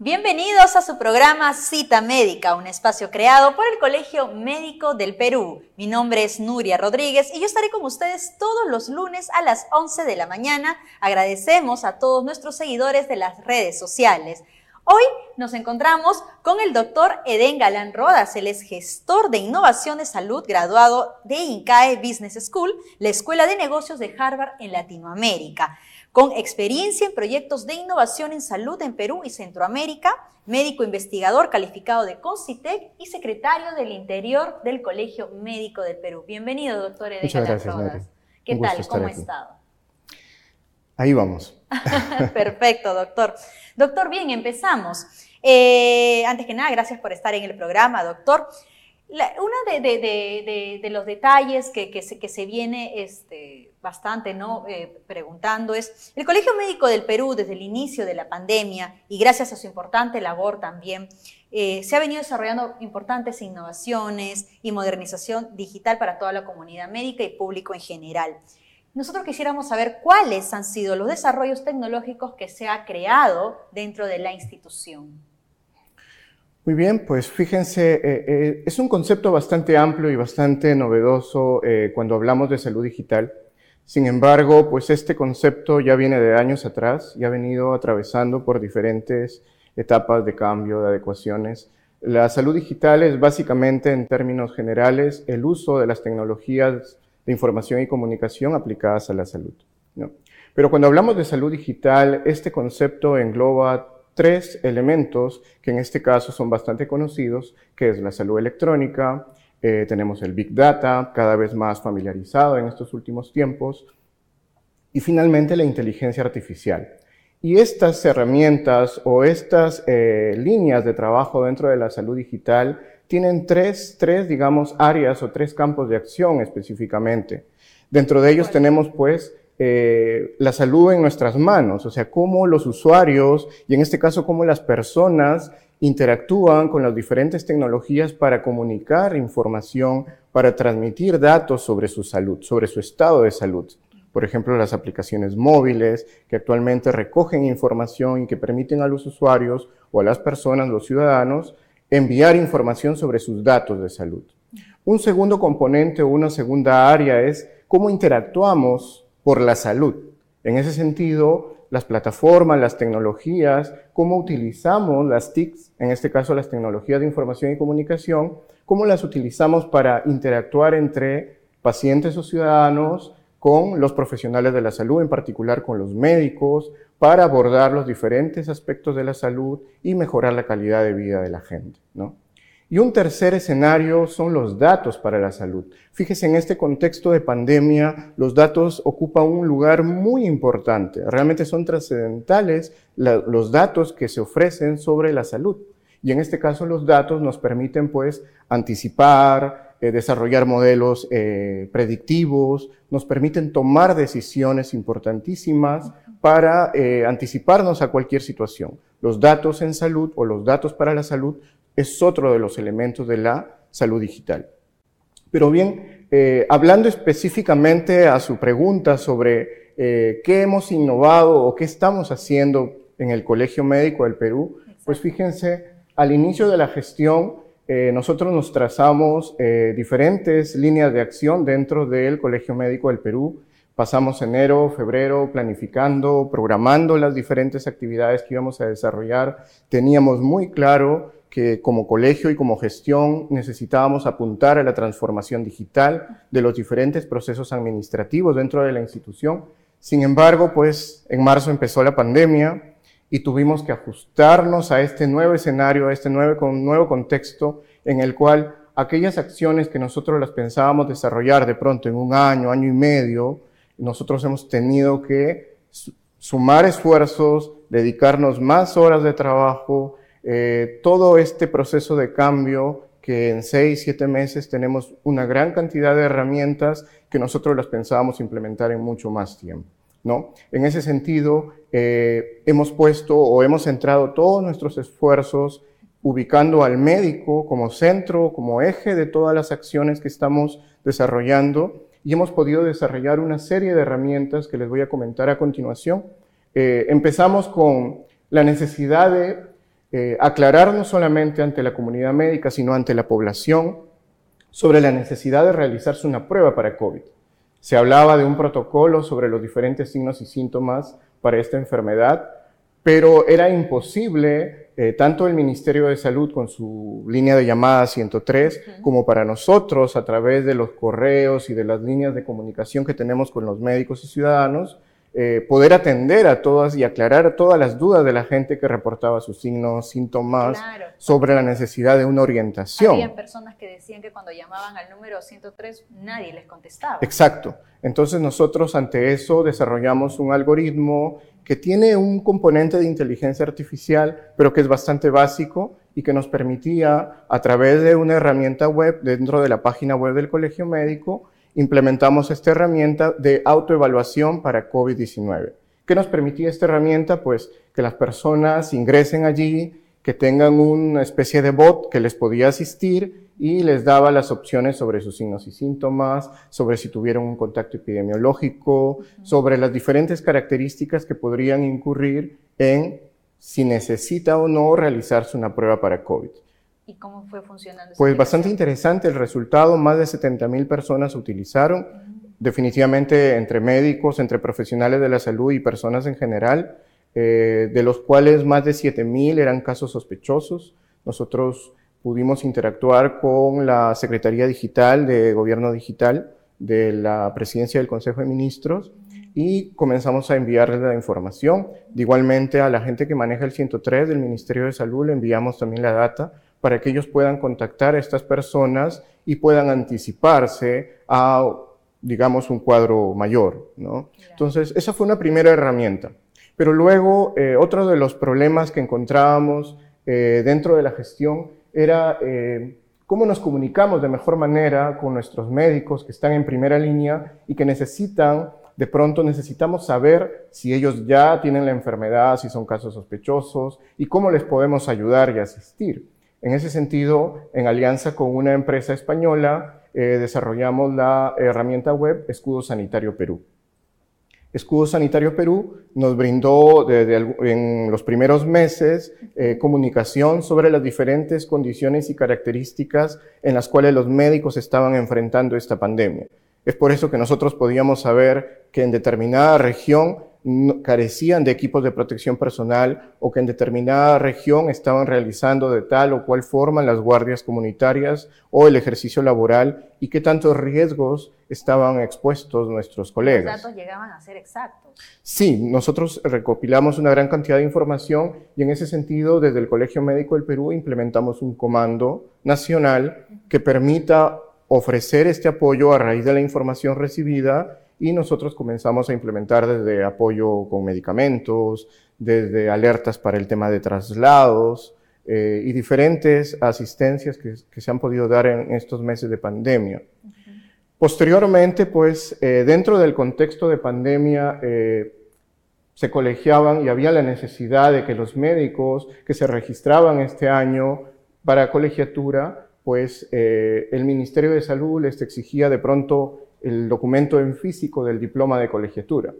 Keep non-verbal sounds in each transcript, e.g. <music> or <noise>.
Bienvenidos a su programa Cita Médica, un espacio creado por el Colegio Médico del Perú. Mi nombre es Nuria Rodríguez y yo estaré con ustedes todos los lunes a las 11 de la mañana. Agradecemos a todos nuestros seguidores de las redes sociales. Hoy nos encontramos con el doctor Eden Galán Rodas. Él es gestor de innovación de salud, graduado de INCAE Business School, la Escuela de Negocios de Harvard en Latinoamérica con experiencia en proyectos de innovación en salud en Perú y Centroamérica, médico investigador calificado de CONCITEC y secretario del Interior del Colegio Médico del Perú. Bienvenido, doctor Edgar Muchas gracias, Rodas. ¿Qué tal? ¿Cómo ha estado? Ahí vamos. <laughs> Perfecto, doctor. Doctor, bien, empezamos. Eh, antes que nada, gracias por estar en el programa, doctor. uno de, los detalles que, se, que se viene este, bastante ¿no? Eh, preguntando es, el Colegio Médico del Perú desde el inicio de la pandemia y gracias a su importante labor también, eh, se ha venido desarrollando importantes innovaciones y modernización digital para toda la comunidad médica y público en general. Nosotros quisiéramos saber cuáles han sido los desarrollos tecnológicos que se ha creado dentro de la institución. Muy bien, pues fíjense, eh, es un concepto bastante amplio y bastante novedoso cuando hablamos de salud digital sin embargo, pues este concepto ya viene de años atrás y ha venido atravesando por diferentes etapas de cambio, de adecuaciones. La salud digital es básicamente, en términos generales, el uso de las tecnologías de información y comunicación aplicadas a la salud. Pero cuando hablamos de salud digital, este concepto engloba tres elementos que en este caso son bastante conocidos, que es la salud electrónica, eh, tenemos el Big Data, cada vez más familiarizado en estos últimos tiempos. Y finalmente la inteligencia artificial. Y estas herramientas o estas eh, líneas de trabajo dentro de la salud digital tienen tres, tres, digamos, áreas o tres campos de acción específicamente. Dentro de ellos tenemos, pues, eh, la salud en nuestras manos, o sea, cómo los usuarios, y en este caso, cómo las personas interactúan con las diferentes tecnologías para comunicar información, para transmitir datos sobre su salud, sobre su estado de salud. Por ejemplo, las aplicaciones móviles que actualmente recogen información y que permiten a los usuarios o a las personas, los ciudadanos, enviar información sobre sus datos de salud. Un segundo componente o una segunda área es cómo interactuamos por la salud. En ese sentido, las plataformas, las tecnologías, cómo utilizamos las TICs, en este caso las tecnologías de información y comunicación, cómo las utilizamos para interactuar entre pacientes o ciudadanos con los profesionales de la salud, en particular con los médicos, para abordar los diferentes aspectos de la salud y mejorar la calidad de vida de la gente. ¿no? Y un tercer escenario son los datos para la salud. Fíjese, en este contexto de pandemia, los datos ocupan un lugar muy importante. Realmente son trascendentales los datos que se ofrecen sobre la salud. Y en este caso, los datos nos permiten, pues, anticipar, eh, desarrollar modelos eh, predictivos, nos permiten tomar decisiones importantísimas para eh, anticiparnos a cualquier situación. Los datos en salud o los datos para la salud es otro de los elementos de la salud digital. Pero bien, eh, hablando específicamente a su pregunta sobre eh, qué hemos innovado o qué estamos haciendo en el Colegio Médico del Perú, pues fíjense, al inicio de la gestión eh, nosotros nos trazamos diferentes líneas de acción dentro del Colegio Médico del Perú. Pasamos enero, febrero planificando, programando las diferentes actividades que íbamos a desarrollar. Teníamos muy claro que como colegio y como gestión necesitábamos apuntar a la transformación digital de los diferentes procesos administrativos dentro de la institución. Sin embargo, pues en marzo empezó la pandemia y tuvimos que ajustarnos a este nuevo escenario, a este nuevo, contexto en el cual aquellas acciones que nosotros las pensábamos desarrollar de pronto en un año, año y medio, nosotros hemos tenido que sumar esfuerzos, dedicarnos más horas de trabajo, eh, todo este proceso de cambio que en seis, siete meses tenemos una gran cantidad de herramientas que nosotros las pensábamos implementar en mucho más tiempo. ¿no? En ese sentido, eh, hemos puesto o hemos centrado todos nuestros esfuerzos ubicando al médico como centro, como eje de todas las acciones que estamos desarrollando y hemos podido desarrollar una serie de herramientas que les voy a comentar a continuación. Eh, empezamos con la necesidad de eh, aclarar no solamente ante la comunidad médica, sino ante la población sobre la necesidad de realizarse una prueba para COVID. Se hablaba de un protocolo sobre los diferentes signos y síntomas para esta enfermedad, pero era imposible, eh, tanto el Ministerio de Salud con su línea de llamada 103, como para nosotros a través de los correos y de las líneas de comunicación que tenemos con los médicos y ciudadanos, eh, poder atender a todas y aclarar todas las dudas de la gente que reportaba sus signos, síntomas, sobre la necesidad de una orientación. Había personas que decían que cuando llamaban al número 103 nadie les contestaba. Exacto. Entonces nosotros ante eso desarrollamos un algoritmo que tiene un componente de inteligencia artificial, pero que es bastante básico y que nos permitía, a través de una herramienta web dentro de la página web del Colegio Médico, implementamos esta herramienta de autoevaluación para COVID-19. ¿Qué nos permitía esta herramienta? Pues que las personas ingresen allí, que tengan una especie de bot que les podía asistir y les daba las opciones sobre sus signos y síntomas, sobre si tuvieron un contacto epidemiológico, sobre las diferentes características que podrían incurrir en si necesita o no realizarse una prueba para COVID. ¿Y cómo fue funcionando? Pues bastante interesante el resultado. Más de 70 mil personas utilizaron. Definitivamente entre médicos, entre profesionales de la salud y personas en general, eh, de los cuales más de 7 mil eran casos sospechosos. Nosotros pudimos interactuar con la Secretaría Digital de Gobierno Digital de la Presidencia del Consejo de Ministros y comenzamos a enviarles la información. De igualmente a la gente que maneja el 103 del Ministerio de Salud le enviamos también la data para que ellos puedan contactar a estas personas y puedan anticiparse a, digamos, un cuadro mayor. ¿no? Entonces, esa fue una primera herramienta. Pero luego, eh, otro de los problemas que encontrábamos eh, dentro de la gestión era eh, cómo nos comunicamos de mejor manera con nuestros médicos que están en primera línea y que necesitan, de pronto necesitamos saber si ellos ya tienen la enfermedad, si son casos sospechosos y cómo les podemos ayudar y asistir. En ese sentido, en alianza con una empresa española, eh, desarrollamos la herramienta web Escudo Sanitario Perú. Escudo Sanitario Perú nos brindó desde en los primeros meses eh, comunicación sobre las diferentes condiciones y características en las cuales los médicos estaban enfrentando esta pandemia. Es por eso que nosotros podíamos saber que en determinada región carecían de equipos de protección personal o que en determinada región estaban realizando de tal o cual forma las guardias comunitarias o el ejercicio laboral y qué tantos riesgos estaban expuestos nuestros colegas. Los datos llegaban a ser exactos. Sí, nosotros recopilamos una gran cantidad de información y en ese sentido desde el Colegio Médico del Perú implementamos un comando nacional que permita ofrecer este apoyo a raíz de la información recibida y nosotros comenzamos a implementar desde apoyo con medicamentos, desde alertas para el tema de traslados eh, y diferentes asistencias que, se han podido dar en estos meses de pandemia. Posteriormente, pues, eh, dentro del contexto de pandemia, eh, se colegiaban y había la necesidad de que los médicos que se registraban este año para colegiatura, pues el Ministerio de Salud les exigía de pronto el documento en físico del diploma de colegiatura.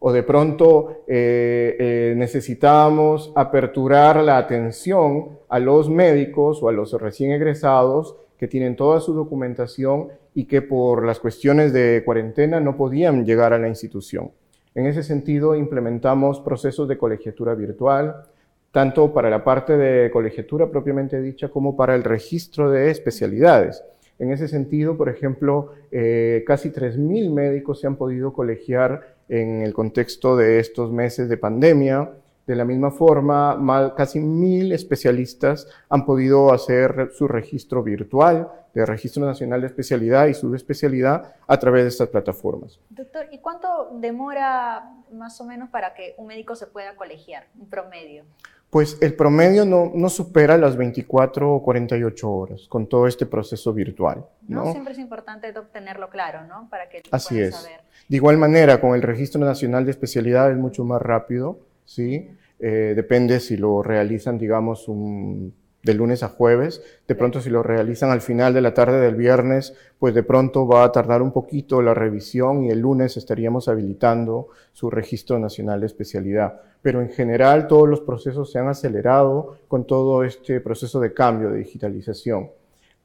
O de pronto eh, eh, necesitábamos aperturar la atención a los médicos o a los recién egresados que tienen toda su documentación y que por las cuestiones de cuarentena no podían llegar a la institución. En ese sentido, implementamos procesos de colegiatura virtual, tanto para la parte de colegiatura propiamente dicha como para el registro de especialidades. En ese sentido, por ejemplo, eh, casi 3.000 médicos se han podido colegiar en el contexto de estos meses de pandemia. De la misma forma, casi 1.000 especialistas han podido hacer su registro virtual de Registro Nacional de Especialidad y Subespecialidad a través de estas plataformas. Doctor, ¿y cuánto demora más o menos para que un médico se pueda colegiar, un promedio? Pues el promedio no, no, supera las 24 o 48 horas con todo este proceso virtual. ¿no? siempre es importante tenerlo claro, ¿no? Para que Así es. Saber. De igual manera, con el Registro Nacional de Especialidad es mucho más rápido, ¿sí? Eh, depende si lo realizan, digamos, un de lunes a jueves. De pronto si lo realizan al final de la tarde del viernes, pues de pronto va a tardar un poquito la revisión y el lunes estaríamos habilitando su registro nacional de especialidad. Pero en general todos los procesos se han acelerado con todo este proceso de cambio, de digitalización.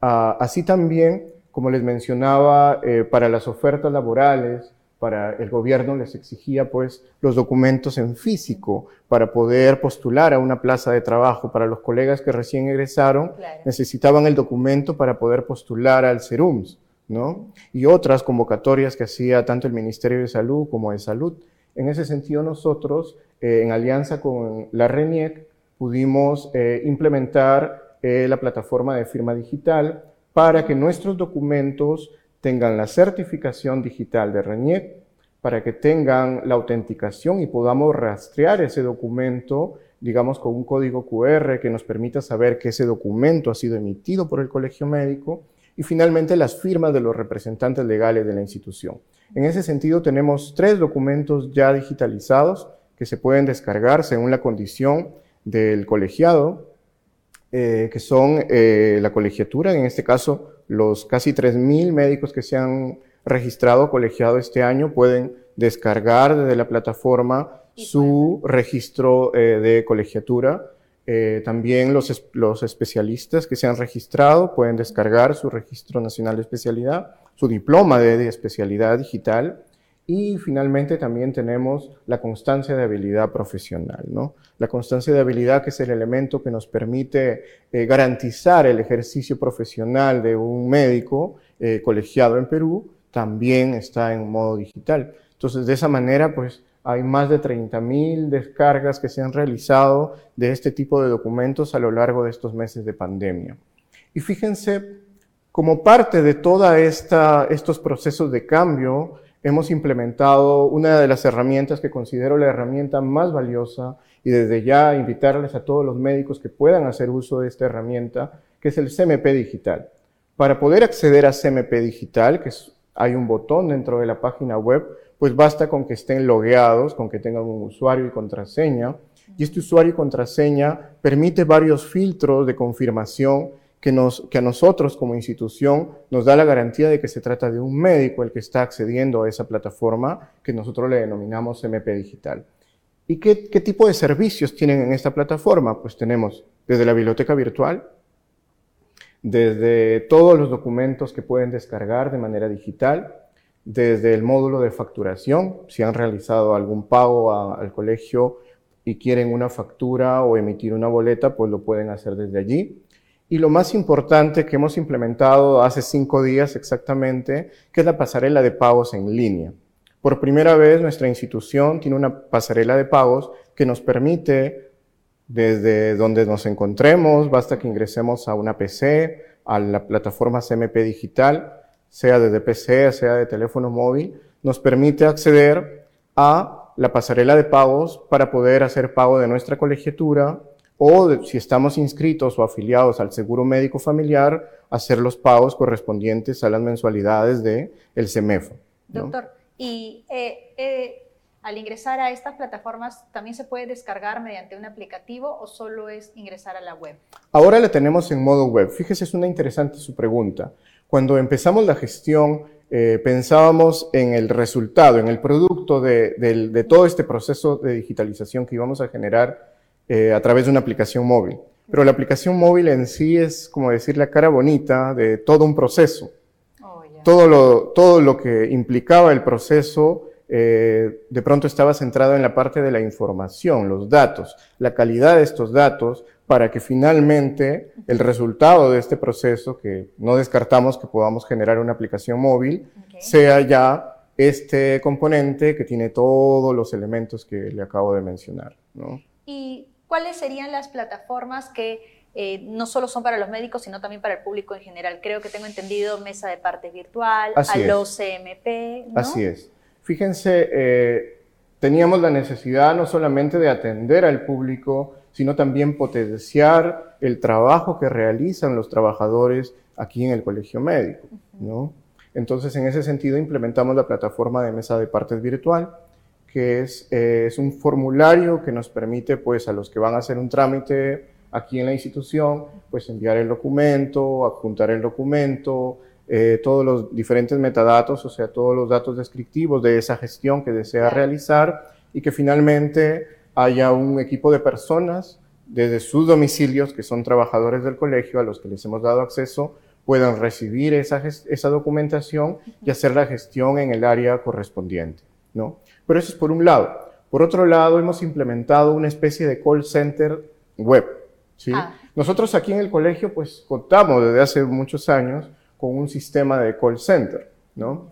Ah, así también, como les mencionaba, eh, para las ofertas laborales, para el gobierno les exigía pues los documentos en físico para poder postular a una plaza de trabajo. Para los colegas que recién egresaron necesitaban el documento para poder postular al CERUMS, ¿no? Y otras convocatorias que hacía tanto el Ministerio de Salud como de Salud. En ese sentido nosotros, eh, en alianza con la RENIEC, pudimos eh, implementar eh, la plataforma de firma digital para que nuestros documentos tengan la certificación digital de RENIEC, para que tengan la autenticación y podamos rastrear ese documento, digamos, con un código QR que nos permita saber que ese documento ha sido emitido por el colegio médico y finalmente las firmas de los representantes legales de la institución. En ese sentido, tenemos tres documentos ya digitalizados que se pueden descargar según la condición del colegiado, eh, que son eh, la colegiatura, en este caso los casi 3.000 médicos que se han registrado colegiado este año pueden descargar desde la plataforma su registro eh, de colegiatura. Eh, también los, los especialistas que se han registrado pueden descargar su registro nacional de especialidad, su diploma de especialidad digital y finalmente también tenemos la constancia de habilidad profesional, ¿no? La constancia de habilidad que es el elemento que nos permite eh, garantizar el ejercicio profesional de un médico eh, colegiado en Perú, también está en modo digital. Entonces, de esa manera, pues hay más de 30.000 descargas que se han realizado de este tipo de documentos a lo largo de estos meses de pandemia. Y fíjense, como parte de todos estos procesos de cambio, hemos implementado una de las herramientas que considero la herramienta más valiosa y desde ya invitarles a todos los médicos que puedan hacer uso de esta herramienta, que es el CMP Digital. Para poder acceder a CMP Digital, que hay un botón dentro de la página web, pues basta con que estén logueados, con que tengan un usuario y contraseña. Y este usuario y contraseña permite varios filtros de confirmación que, nos, que a nosotros como institución nos da la garantía de que se trata de un médico el que está accediendo a esa plataforma que nosotros le denominamos MP Digital. ¿Y qué, qué tipo de servicios tienen en esta plataforma? Pues tenemos desde la biblioteca virtual, desde todos los documentos que pueden descargar de manera digital, desde el módulo de facturación, si han realizado algún pago al colegio y quieren una factura o emitir una boleta, pues lo pueden hacer desde allí. Y lo más importante que hemos implementado hace cinco días exactamente, que es la pasarela de pagos en línea. Por primera vez nuestra institución tiene una pasarela de pagos que nos permite, desde donde nos encontremos, basta que ingresemos a una PC, a la plataforma CMP Digital, sea desde PC, sea de teléfono móvil, nos permite acceder a la pasarela de pagos para poder hacer pago de nuestra colegiatura, o si estamos inscritos o afiliados al seguro médico familiar, hacer los pagos correspondientes a las mensualidades del el CEMEFO. Doctor, y eh, eh, al ingresar a estas plataformas, ¿también se puede descargar mediante un aplicativo o solo es ingresar a la web? Ahora la tenemos en modo web. Fíjese, es una interesante su pregunta. Cuando empezamos la gestión, eh, pensábamos en el resultado, en el producto de, de todo este proceso de digitalización que íbamos a generar eh, a través de una aplicación móvil. Pero la aplicación móvil en sí es, como decir, la cara bonita de todo un proceso. Oh, todo, lo, todo lo que implicaba el proceso eh, de pronto estaba centrado en la parte de la información, los datos, la calidad de estos datos, para que finalmente el resultado de este proceso, que no descartamos que podamos generar una aplicación móvil, sea ya este componente que tiene todos los elementos que le acabo de mencionar. ¿no? Y ¿cuáles serían las plataformas que eh, no solo son para los médicos, sino también para el público en general? Creo que tengo entendido mesa de partes virtual, Así CMP. ¿no? Así es. Fíjense, eh, teníamos la necesidad no solamente de atender al público, sino también potenciar el trabajo que realizan los trabajadores aquí en el colegio médico. ¿no? Entonces, en ese sentido, implementamos la plataforma de mesa de partes virtual, que es, eh, es un formulario que nos permite, pues, a los que van a hacer un trámite aquí en la institución, pues enviar el documento, adjuntar el documento, eh, todos los diferentes metadatos, o sea, todos los datos descriptivos de esa gestión que desea realizar y que finalmente haya un equipo de personas desde sus domicilios, que son trabajadores del colegio a los que les hemos dado acceso, puedan recibir esa, esa documentación y hacer la gestión en el área correspondiente, ¿no? Pero eso es por un lado. Por otro lado, hemos implementado una especie de call center web, ¿sí? Ah. Nosotros aquí en el colegio, pues, contamos desde hace muchos años con un sistema de call center, ¿no?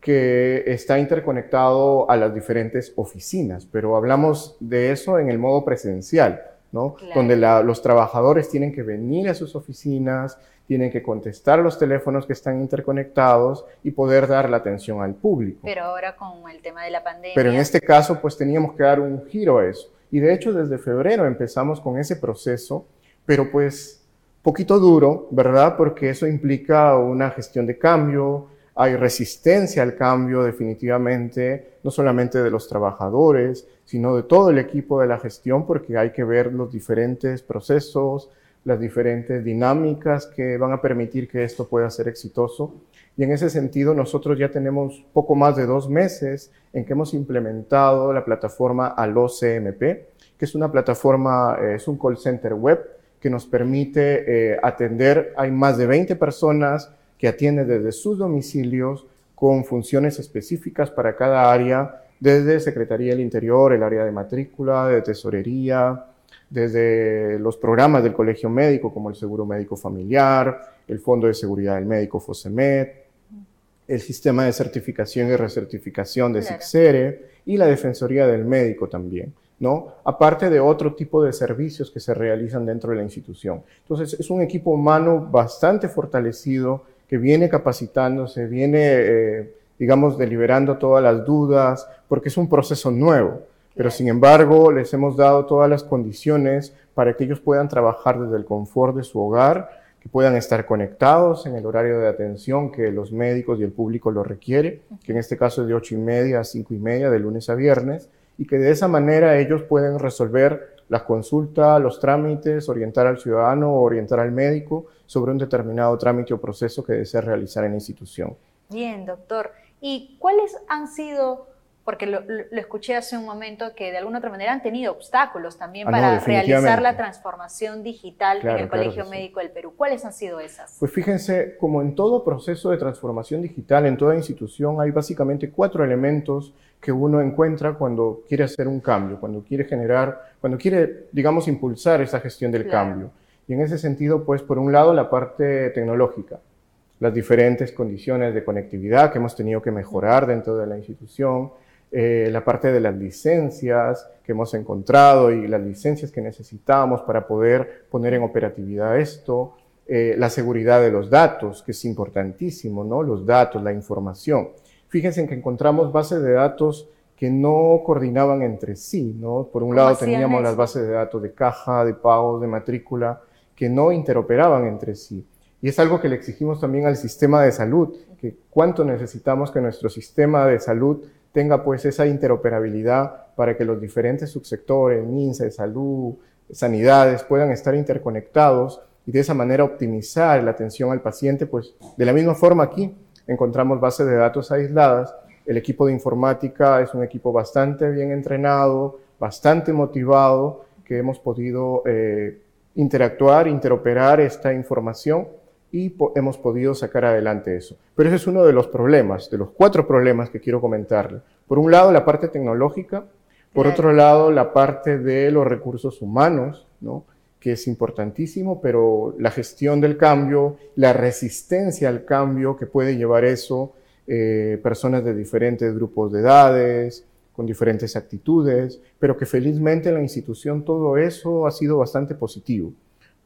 que está interconectado a las diferentes oficinas, pero hablamos de eso en el modo presencial, ¿no? Donde los trabajadores tienen que venir a sus oficinas, tienen que contestar los teléfonos que están interconectados y poder dar la atención al público. Pero ahora con el tema de la pandemia. Pero en este caso, pues teníamos que dar un giro a eso. Y de hecho, desde febrero empezamos con ese proceso, pero pues poquito duro, ¿verdad? Porque eso implica una gestión de cambio, hay resistencia al cambio definitivamente, no solamente de los trabajadores, sino de todo el equipo de la gestión, porque hay que ver los diferentes procesos, las diferentes dinámicas que van a permitir que esto pueda ser exitoso. Y en ese sentido, nosotros ya tenemos poco más de dos meses en que hemos implementado la plataforma ALOCMP, que es una plataforma, eh, es un call center web que nos permite eh, atender, hay más de 20 personas que atiende desde sus domicilios con funciones específicas para cada área, desde Secretaría del Interior, el área de matrícula, de tesorería, desde los programas del Colegio Médico como el Seguro Médico Familiar, el Fondo de Seguridad del Médico FOSEMED, el sistema de certificación y recertificación de SIXERE y la Defensoría del Médico también. ¿No? Aparte de otro tipo de servicios que se realizan dentro de la institución. Entonces, es un equipo humano bastante fortalecido que viene capacitándose, viene, eh, digamos, deliberando todas las dudas, porque es un proceso nuevo. Pero sin embargo, les hemos dado todas las condiciones para que ellos puedan trabajar desde el confort de su hogar, que puedan estar conectados en el horario de atención que los médicos y el público lo requiere, que en este caso es de ocho y media a cinco y media, de lunes a viernes, y que de esa manera ellos pueden resolver la consulta, los trámites, orientar al ciudadano o orientar al médico sobre un determinado trámite o proceso que desea realizar en la institución. Bien, doctor. ¿Y cuáles han sido, porque lo, escuché hace un momento, que de alguna otra manera han tenido obstáculos también ah, para realizar la transformación digital en el Colegio Médico del Perú? ¿Cuáles han sido esas? Pues fíjense, como en todo proceso de transformación digital, en toda institución, hay básicamente cuatro elementos que uno encuentra cuando quiere hacer un cambio, cuando quiere generar, cuando quiere, digamos, impulsar esa gestión del cambio. Y en ese sentido, pues, por un lado, la parte tecnológica, las diferentes condiciones de conectividad que hemos tenido que mejorar dentro de la institución, eh, la parte de las licencias que hemos encontrado y las licencias que necesitamos para poder poner en operatividad esto, eh, la seguridad de los datos, que es importantísimo, ¿no? Los datos, la información. Fíjense que encontramos bases de datos que no coordinaban entre sí, ¿no? Por un lado teníamos las bases de datos de caja, de pagos, de matrícula, que no interoperaban entre sí. Y es algo que le exigimos también al sistema de salud, que cuánto necesitamos que nuestro sistema de salud tenga pues esa interoperabilidad para que los diferentes subsectores, MINSA, salud, sanidades, puedan estar interconectados y de esa manera optimizar la atención al paciente, pues de la misma forma aquí encontramos bases de datos aisladas. El equipo de informática es un equipo bastante bien entrenado, bastante motivado, que hemos podido eh, interactuar, interoperar esta información y hemos podido sacar adelante eso. Pero ese es uno de los problemas, de los cuatro problemas que quiero comentarle. Por un lado, la parte tecnológica, por otro lado, la parte de los recursos humanos, ¿no? que es importantísimo, pero la gestión del cambio, la resistencia al cambio que puede llevar eso, eh, personas de diferentes grupos de edades, con diferentes actitudes, pero que felizmente en la institución todo eso ha sido bastante positivo,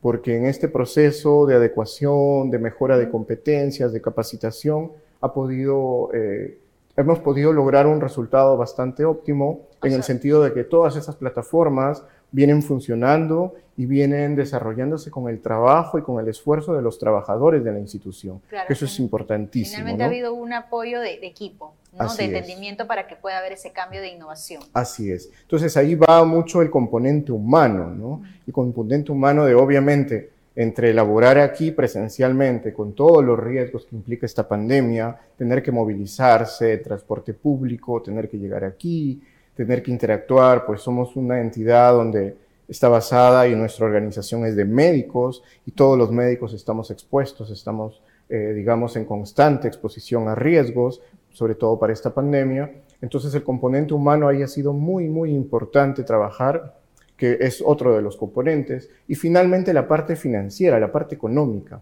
porque en este proceso de adecuación, de mejora de competencias, de capacitación, ha podido, eh, hemos podido lograr un resultado bastante óptimo en el sentido de que todas esas plataformas vienen funcionando y vienen desarrollándose con el trabajo y con el esfuerzo de los trabajadores de la institución. eso es importantísimo. Finalmente ha habido un apoyo de, equipo. ¿No? de entendimiento para que pueda haber ese cambio de innovación. Así es. Entonces ahí va mucho el componente humano, ¿no? El componente humano de obviamente entre elaborar aquí presencialmente con todos los riesgos que implica esta pandemia, tener que movilizarse, transporte público, tener que llegar aquí, tener que interactuar, pues somos una entidad donde está basada y nuestra organización es de médicos y todos los médicos estamos expuestos, estamos, eh, digamos, en constante exposición a riesgos, sobre todo para esta pandemia. Entonces el componente humano ahí ha sido muy, muy importante trabajar que es otro de los componentes, y finalmente la parte financiera, la parte económica,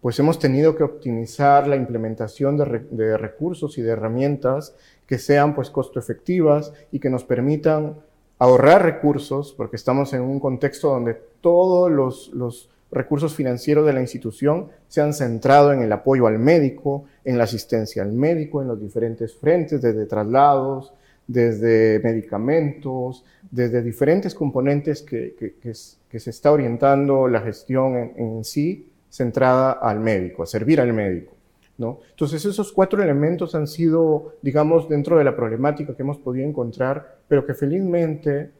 pues hemos tenido que optimizar la implementación de, recursos y de herramientas que sean pues costo efectivas y que nos permitan ahorrar recursos, porque estamos en un contexto donde todos los, los recursos financieros de la institución se han centrado en el apoyo al médico, en la asistencia al médico, en los diferentes frentes, desde traslados, desde medicamentos, desde diferentes componentes que, que, se está orientando la gestión en, sí centrada al médico, a servir al médico. ¿no? Entonces esos cuatro elementos han sido, digamos, dentro de la problemática que hemos podido encontrar, pero que felizmente,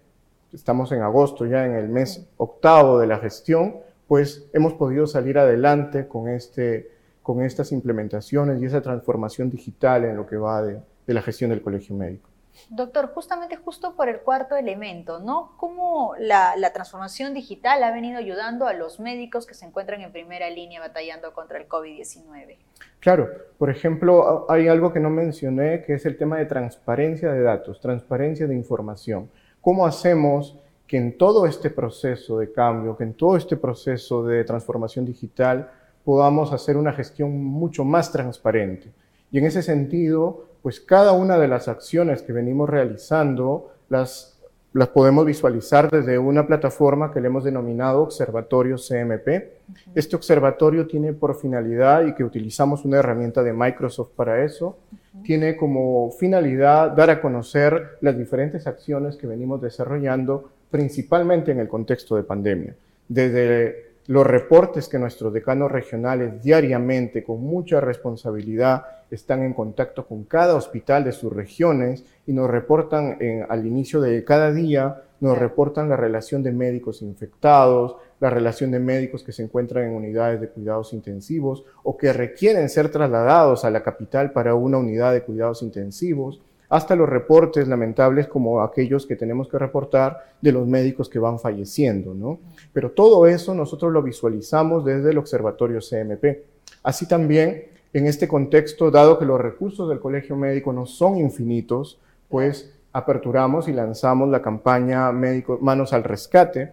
estamos en agosto, ya en el mes octavo de la gestión, pues hemos podido salir adelante con, este, con estas implementaciones y esa transformación digital en lo que va de la gestión del colegio médico. Doctor, justamente justo por el cuarto elemento, ¿no? ¿Cómo la, transformación digital ha venido ayudando a los médicos que se encuentran en primera línea batallando contra el COVID-19? Claro, por ejemplo, hay algo que no mencioné, que es el tema de transparencia de datos, transparencia de información. ¿Cómo hacemos que en todo este proceso de cambio, que en todo este proceso de transformación digital, podamos hacer una gestión mucho más transparente? Y en ese sentido, pues cada una de las acciones que venimos realizando las, las podemos visualizar desde una plataforma que le hemos denominado Observatorio CMP. Este observatorio tiene por finalidad, y que utilizamos una herramienta de Microsoft para eso, tiene como finalidad dar a conocer las diferentes acciones que venimos desarrollando, principalmente en el contexto de pandemia. Desde los reportes que nuestros decanos regionales diariamente, con mucha responsabilidad, están en contacto con cada hospital de sus regiones y nos reportan al inicio de cada día, nos reportan la relación de médicos infectados, la relación de médicos que se encuentran en unidades de cuidados intensivos o que requieren ser trasladados a la capital para una unidad de cuidados intensivos hasta los reportes lamentables como aquellos que tenemos que reportar de los médicos que van falleciendo, ¿no? Pero todo eso nosotros lo visualizamos desde el Observatorio CMP. Así también, en este contexto, dado que los recursos del Colegio Médico no son infinitos, pues aperturamos y lanzamos la campaña Médicos Manos al Rescate,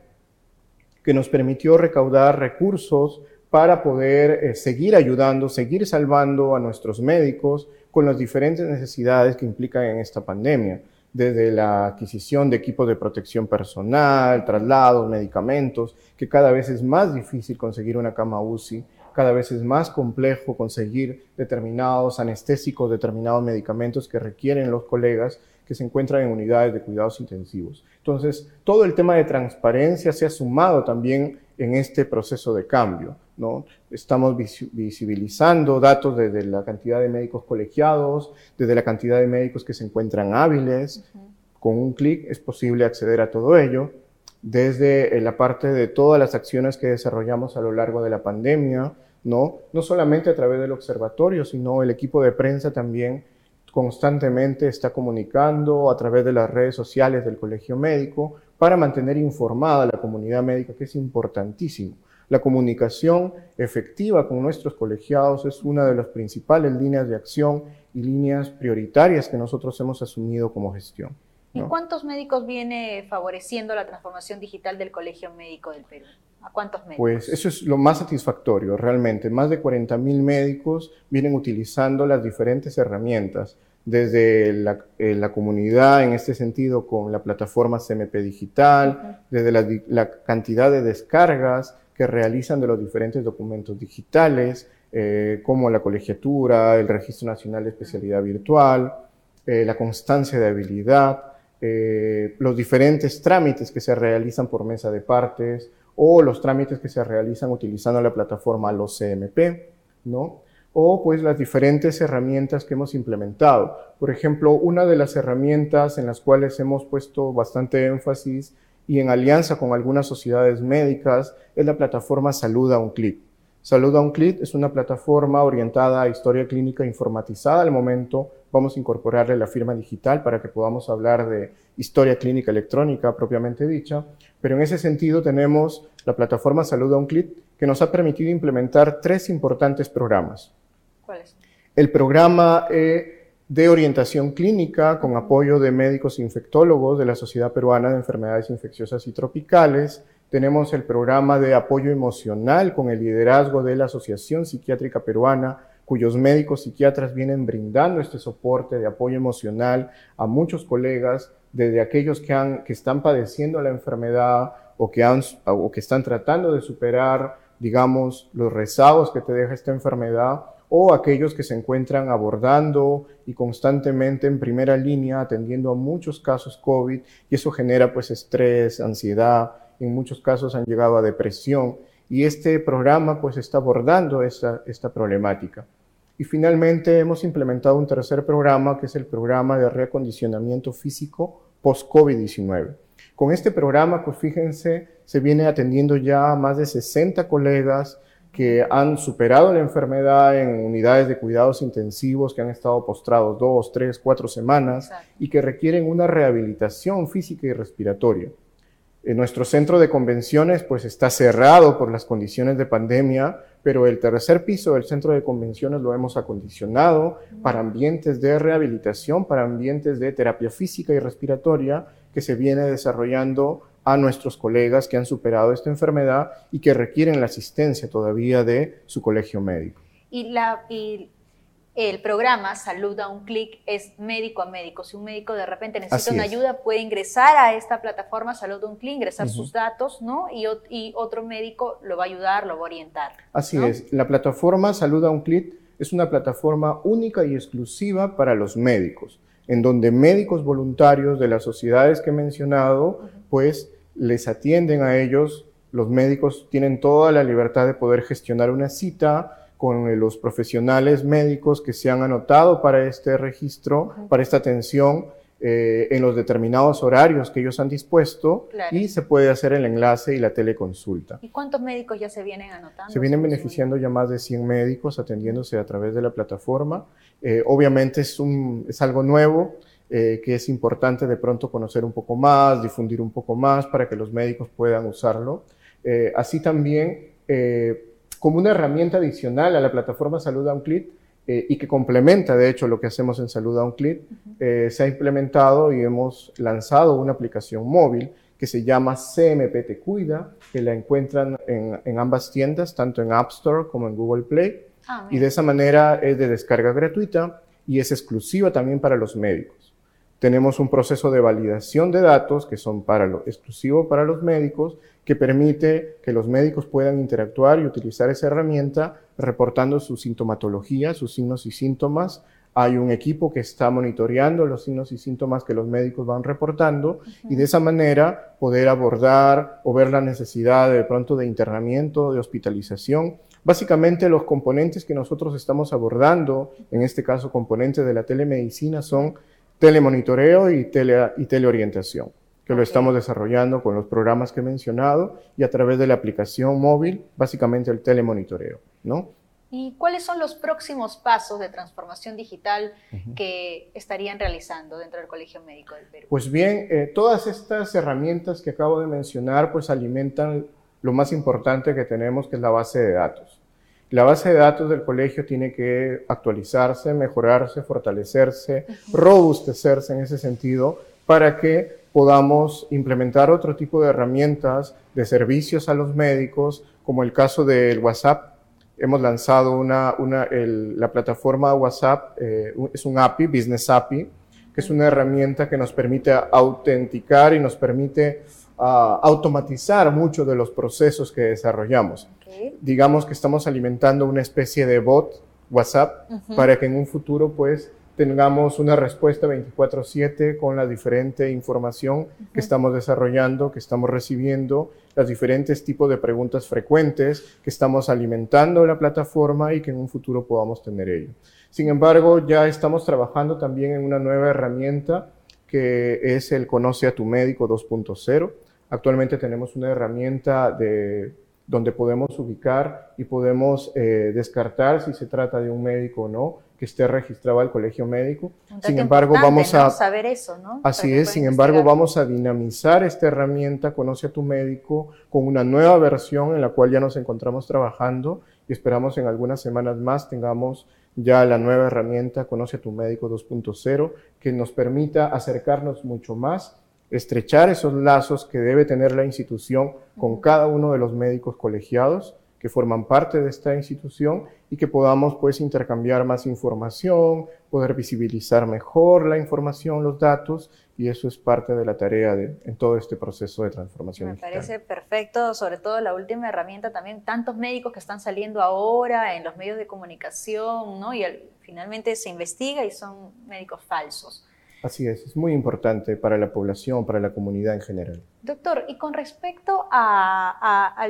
que nos permitió recaudar recursos para poder eh, seguir ayudando, seguir salvando a nuestros médicos con las diferentes necesidades que implican en esta pandemia, desde la adquisición de equipos de protección personal, traslados, medicamentos, que cada vez es más difícil conseguir una cama UCI, cada vez es más complejo conseguir determinados anestésicos, determinados medicamentos que requieren los colegas que se encuentran en unidades de cuidados intensivos. Entonces, todo el tema de transparencia se ha sumado también en este proceso de cambio. ¿no? Estamos visibilizando datos desde la cantidad de médicos colegiados, desde la cantidad de médicos que se encuentran hábiles. Con un clic es posible acceder a todo ello. Desde eh, la parte de todas las acciones que desarrollamos a lo largo de la pandemia, ¿no? no solamente a través del observatorio, sino el equipo de prensa también constantemente está comunicando a través de las redes sociales del Colegio Médico para mantener informada a la comunidad médica, que es importantísimo. La comunicación efectiva con nuestros colegiados es una de las principales líneas de acción y líneas prioritarias que nosotros hemos asumido como gestión. ¿Y cuántos médicos viene favoreciendo la transformación digital del Colegio Médico del Perú? ¿A cuántos médicos? Pues eso es lo más satisfactorio, realmente. Más de 40.000 médicos vienen utilizando las diferentes herramientas desde eh, la, comunidad en este sentido con la plataforma CMP Digital, desde la, cantidad de descargas que realizan de los diferentes documentos digitales, eh, como la colegiatura, el Registro Nacional de Especialidad Virtual, eh, la constancia de habilidad, los diferentes trámites que se realizan por mesa de partes o los trámites que se realizan utilizando la plataforma Los CMP, ¿no? O pues las diferentes herramientas que hemos implementado. Por ejemplo, una de las herramientas en las cuales hemos puesto bastante énfasis y en alianza con algunas sociedades médicas es la plataforma Salud a un clic. Salud a un clic es una plataforma orientada a historia clínica informatizada. Al momento vamos a incorporarle la firma digital para que podamos hablar de historia clínica electrónica propiamente dicha. Pero en ese sentido tenemos la plataforma Salud a un clic que nos ha permitido implementar tres importantes programas. El programa eh, de orientación clínica con apoyo de médicos infectólogos de la Sociedad Peruana de Enfermedades Infecciosas y Tropicales, tenemos el programa de apoyo emocional con el liderazgo de la Asociación Psiquiátrica Peruana, cuyos médicos psiquiatras vienen brindando este soporte de apoyo emocional a muchos colegas, desde aquellos que, están padeciendo la enfermedad o que están tratando de superar, digamos, los rezagos que te deja esta enfermedad, o aquellos que se encuentran abordando y constantemente en primera línea atendiendo a muchos casos COVID y eso genera pues estrés, ansiedad, en muchos casos han llegado a depresión y este programa pues está abordando esta, esta problemática. Y finalmente hemos implementado un tercer programa que es el programa de reacondicionamiento físico post-COVID-19. Con este programa, pues fíjense, se viene atendiendo ya a más de 60 colegas que han superado la enfermedad en unidades de cuidados intensivos, que han estado postrados dos, tres, cuatro semanas y que requieren una rehabilitación física y respiratoria. En nuestro centro de convenciones pues está cerrado por las condiciones de pandemia, pero el tercer piso del centro de convenciones lo hemos acondicionado para ambientes de rehabilitación, para ambientes de terapia física y respiratoria que se viene desarrollando a nuestros colegas que han superado esta enfermedad y que requieren la asistencia todavía de su colegio médico. Y, la, el programa Salud a un clic es médico a médico. Si un médico de repente necesita una ayuda, puede ingresar a esta plataforma Salud a un clic, ingresar sus datos, ¿no? Y, y, otro médico lo va a ayudar, lo va a orientar. Así es. La plataforma Salud a un clic es una plataforma única y exclusiva para los médicos, en donde médicos voluntarios de las sociedades que he mencionado, pues les atienden a ellos. Los médicos tienen toda la libertad de poder gestionar una cita, con los profesionales médicos que se han anotado para este registro, para esta atención, eh, en los determinados horarios que ellos han dispuesto y se puede hacer el enlace y la teleconsulta. ¿Y cuántos médicos ya se vienen anotando? Se vienen beneficiando ya más de 100 médicos atendiéndose a través de la plataforma. Eh, obviamente es, un, es algo nuevo. Eh, que es importante de pronto conocer un poco más, difundir un poco más para que los médicos puedan usarlo. así también como una herramienta adicional a la plataforma Salud a un clic eh, y que complementa, de hecho, lo que hacemos en Salud a un clic, eh, se ha implementado y hemos lanzado una aplicación móvil que se llama CMP Te Cuida, que la encuentran en, ambas tiendas, tanto en App Store como en Google Play. Ah, y de esa manera es de descarga gratuita y es exclusiva también para los médicos. Tenemos un proceso de validación de datos que son para lo, exclusivo para los médicos, que permite que los médicos puedan interactuar y utilizar esa herramienta reportando su sintomatología, sus signos y síntomas. Hay un equipo que está monitoreando los signos y síntomas que los médicos van reportando y de esa manera poder abordar o ver la necesidad de pronto de internamiento, de hospitalización. Básicamente los componentes que nosotros estamos abordando, en este caso componentes de la telemedicina, son telemonitoreo y, tele, y teleorientación, que lo estamos desarrollando con los programas que he mencionado y a través de la aplicación móvil, básicamente el telemonitoreo, ¿no? ¿Y cuáles son los próximos pasos de transformación digital que estarían realizando dentro del Colegio Médico del Perú? Pues bien, eh, todas estas herramientas que acabo de mencionar pues alimentan lo más importante que tenemos, que es la base de datos. La base de datos del colegio tiene que actualizarse, mejorarse, fortalecerse, robustecerse en ese sentido para que podamos implementar otro tipo de herramientas de servicios a los médicos, como el caso del WhatsApp. Hemos lanzado una, una la plataforma WhatsApp, eh, es un API, Business API, que es una herramienta que nos permite autenticar y nos permite automatizar muchos de los procesos que desarrollamos. Digamos que estamos alimentando una especie de bot WhatsApp para que en un futuro pues tengamos una respuesta 24/7 con la diferente información que estamos desarrollando, que estamos recibiendo, los diferentes tipos de preguntas frecuentes que estamos alimentando la plataforma y que en un futuro podamos tener ello. Sin embargo, ya estamos trabajando también en una nueva herramienta que es el Conoce a tu médico 2.0. Actualmente tenemos una herramienta de donde podemos ubicar y podemos eh, descartar si se trata de un médico o no que esté registrado al colegio médico. sin embargo, vamos a saber eso, ¿no? Así es, sin embargo, vamos a dinamizar esta herramienta, conoce a tu médico, con una nueva versión en la cual ya nos encontramos trabajando y esperamos en algunas semanas más tengamos ya la nueva herramienta Conoce a tu médico 2.0 que nos permita acercarnos mucho más estrechar esos lazos que debe tener la institución con cada uno de los médicos colegiados que forman parte de esta institución y que podamos pues intercambiar más información, poder visibilizar mejor la información, los datos y eso es parte de la tarea de, en todo este proceso de transformación. Me parece perfecto, sobre todo la última herramienta también, tantos médicos que están saliendo ahora en los medios de comunicación, ¿no? Y finalmente se investiga y son médicos falsos. Así es, es muy importante para la población, para la comunidad en general. Doctor, y con respecto a,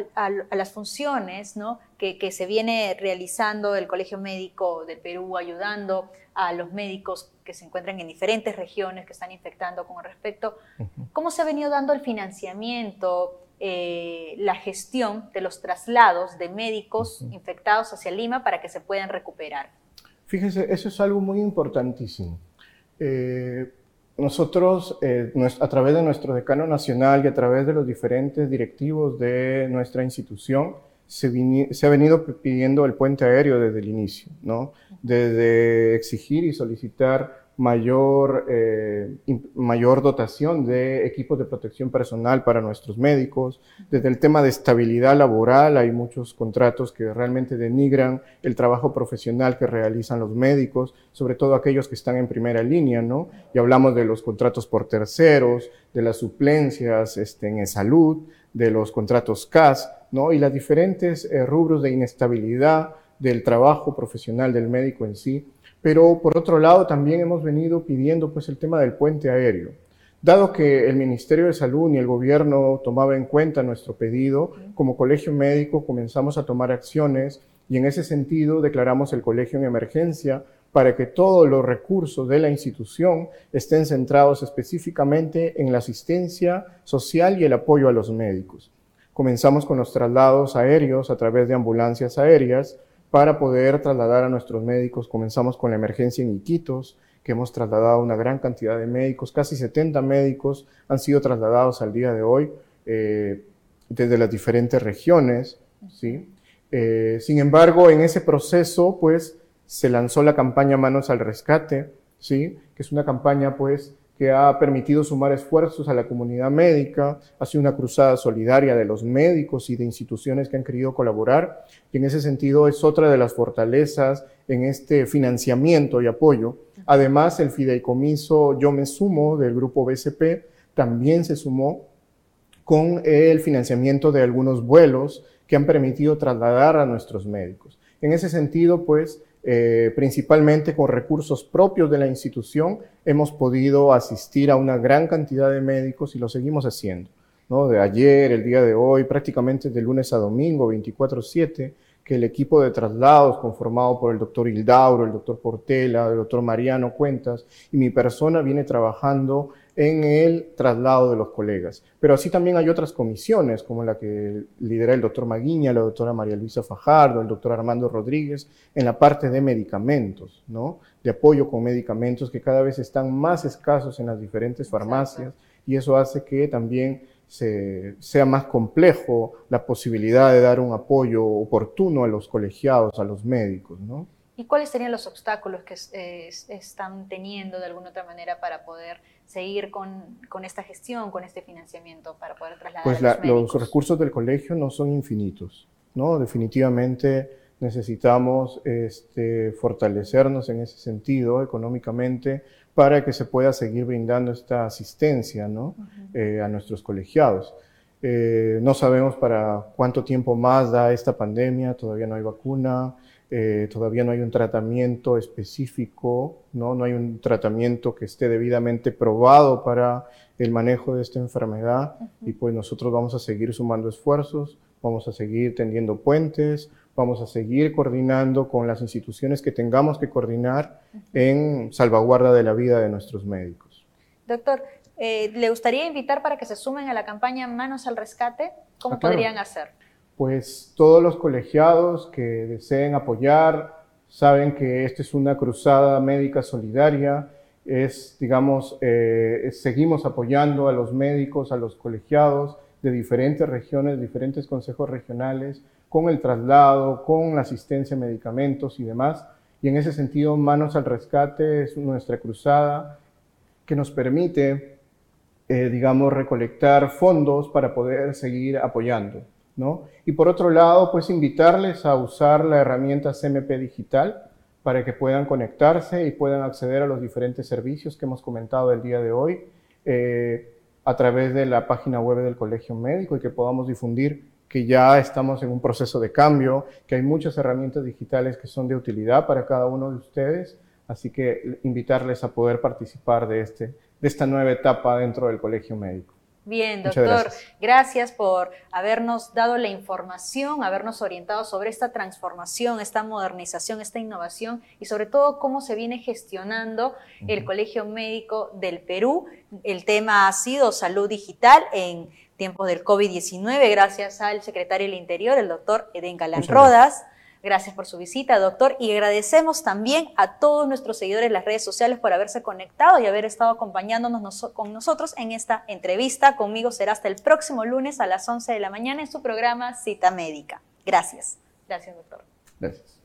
las funciones ¿no? que, se viene realizando el Colegio Médico del Perú, ayudando a los médicos que se encuentran en diferentes regiones que están infectando con respecto, ¿cómo se ha venido dando el financiamiento, eh, la gestión de los traslados de médicos infectados hacia Lima para que se puedan recuperar? Fíjese, eso es algo muy importantísimo. Eh, nosotros, eh, a través de nuestro decano nacional y a través de los diferentes directivos de nuestra institución, se, se, ha venido pidiendo el puente aéreo desde el inicio, ¿no? Desde exigir y solicitar mayor, eh, mayor dotación de equipos de protección personal para nuestros médicos. Desde el tema de estabilidad laboral, hay muchos contratos que realmente denigran el trabajo profesional que realizan los médicos, sobre todo aquellos que están en primera línea, ¿no? Y hablamos de los contratos por terceros, de las suplencias este, en salud, de los contratos CAS, ¿no? Y las diferentes eh, rubros de inestabilidad del trabajo profesional del médico en sí pero por otro lado también hemos venido pidiendo pues el tema del puente aéreo. Dado que el Ministerio de Salud y el gobierno tomaba en cuenta nuestro pedido, como colegio médico comenzamos a tomar acciones y en ese sentido declaramos el colegio en emergencia para que todos los recursos de la institución estén centrados específicamente en la asistencia social y el apoyo a los médicos. Comenzamos con los traslados aéreos a través de ambulancias aéreas, para poder trasladar a nuestros médicos. Comenzamos con la emergencia en Iquitos, que hemos trasladado una gran cantidad de médicos, casi 70 médicos han sido trasladados al día de hoy eh, desde las diferentes regiones. ¿sí? Eh, sin embargo, en ese proceso, pues, se lanzó la campaña Manos al Rescate, ¿sí? que es una campaña, pues, que ha permitido sumar esfuerzos a la comunidad médica, ha sido una cruzada solidaria de los médicos y de instituciones que han querido colaborar, y en ese sentido es otra de las fortalezas en este financiamiento y apoyo. Además, el fideicomiso Yo Me Sumo del grupo BCP también se sumó con el financiamiento de algunos vuelos que han permitido trasladar a nuestros médicos. En ese sentido, pues, eh, principalmente con recursos propios de la institución, hemos podido asistir a una gran cantidad de médicos y lo seguimos haciendo. ¿no? De ayer, el día de hoy, prácticamente de lunes a domingo, 24/7, que el equipo de traslados conformado por el doctor Hildauro, el doctor Portela, el doctor Mariano Cuentas y mi persona viene trabajando en el traslado de los colegas. Pero así también hay otras comisiones, como la que lidera el doctor Maguiña, la doctora María Luisa Fajardo, el doctor Armando Rodríguez, en la parte de medicamentos, ¿no? De apoyo con medicamentos que cada vez están más escasos en las diferentes farmacias y eso hace que también se, sea más complejo la posibilidad de dar un apoyo oportuno a los colegiados, a los médicos, ¿no? ¿Y cuáles serían los obstáculos que eh, están teniendo de alguna otra manera para poder seguir con, con esta gestión, con este financiamiento, para poder trasladar pues a los, los recursos del colegio no son infinitos, ¿no? Definitivamente necesitamos este, fortalecernos en ese sentido económicamente para que se pueda seguir brindando esta asistencia ¿no? Eh, a nuestros colegiados. Eh, no sabemos para cuánto tiempo más da esta pandemia, todavía no hay vacuna, eh, todavía no hay un tratamiento específico, ¿no? no hay un tratamiento que esté debidamente probado para el manejo de esta enfermedad y pues nosotros vamos a seguir sumando esfuerzos, vamos a seguir tendiendo puentes, vamos a seguir coordinando con las instituciones que tengamos que coordinar en salvaguarda de la vida de nuestros médicos. Doctor, eh, ¿le gustaría invitar para que se sumen a la campaña Manos al Rescate? ¿Cómo ah, podrían hacer? Pues todos los colegiados que deseen apoyar saben que esta es una cruzada médica solidaria, es, digamos, eh, seguimos apoyando a los médicos, a los colegiados de diferentes regiones, diferentes consejos regionales, con el traslado, con la asistencia a medicamentos y demás. Y en ese sentido, Manos al Rescate es nuestra cruzada que nos permite, eh, digamos, recolectar fondos para poder seguir apoyando. Y por otro lado, pues invitarles a usar la herramienta CMP Digital para que puedan conectarse y puedan acceder a los diferentes servicios que hemos comentado el día de hoy eh, a través de la página web del Colegio Médico y que podamos difundir que ya estamos en un proceso de cambio, que hay muchas herramientas digitales que son de utilidad para cada uno de ustedes, así que invitarles a poder participar de, este, de esta nueva etapa dentro del Colegio Médico. Bien, doctor, gracias. por habernos dado la información, habernos orientado sobre esta transformación, esta modernización, esta innovación y sobre todo cómo se viene gestionando el Colegio Médico del Perú. El tema ha sido salud digital en tiempos del COVID-19, gracias al secretario del Interior, el doctor Eden Galán Rodas. Gracias por su visita, doctor, y agradecemos también a todos nuestros seguidores en las redes sociales por haberse conectado y haber estado acompañándonos con nosotros en esta entrevista. Conmigo será hasta el próximo lunes a las 11 de la mañana en su programa Cita Médica. Gracias. Gracias, doctor. Gracias.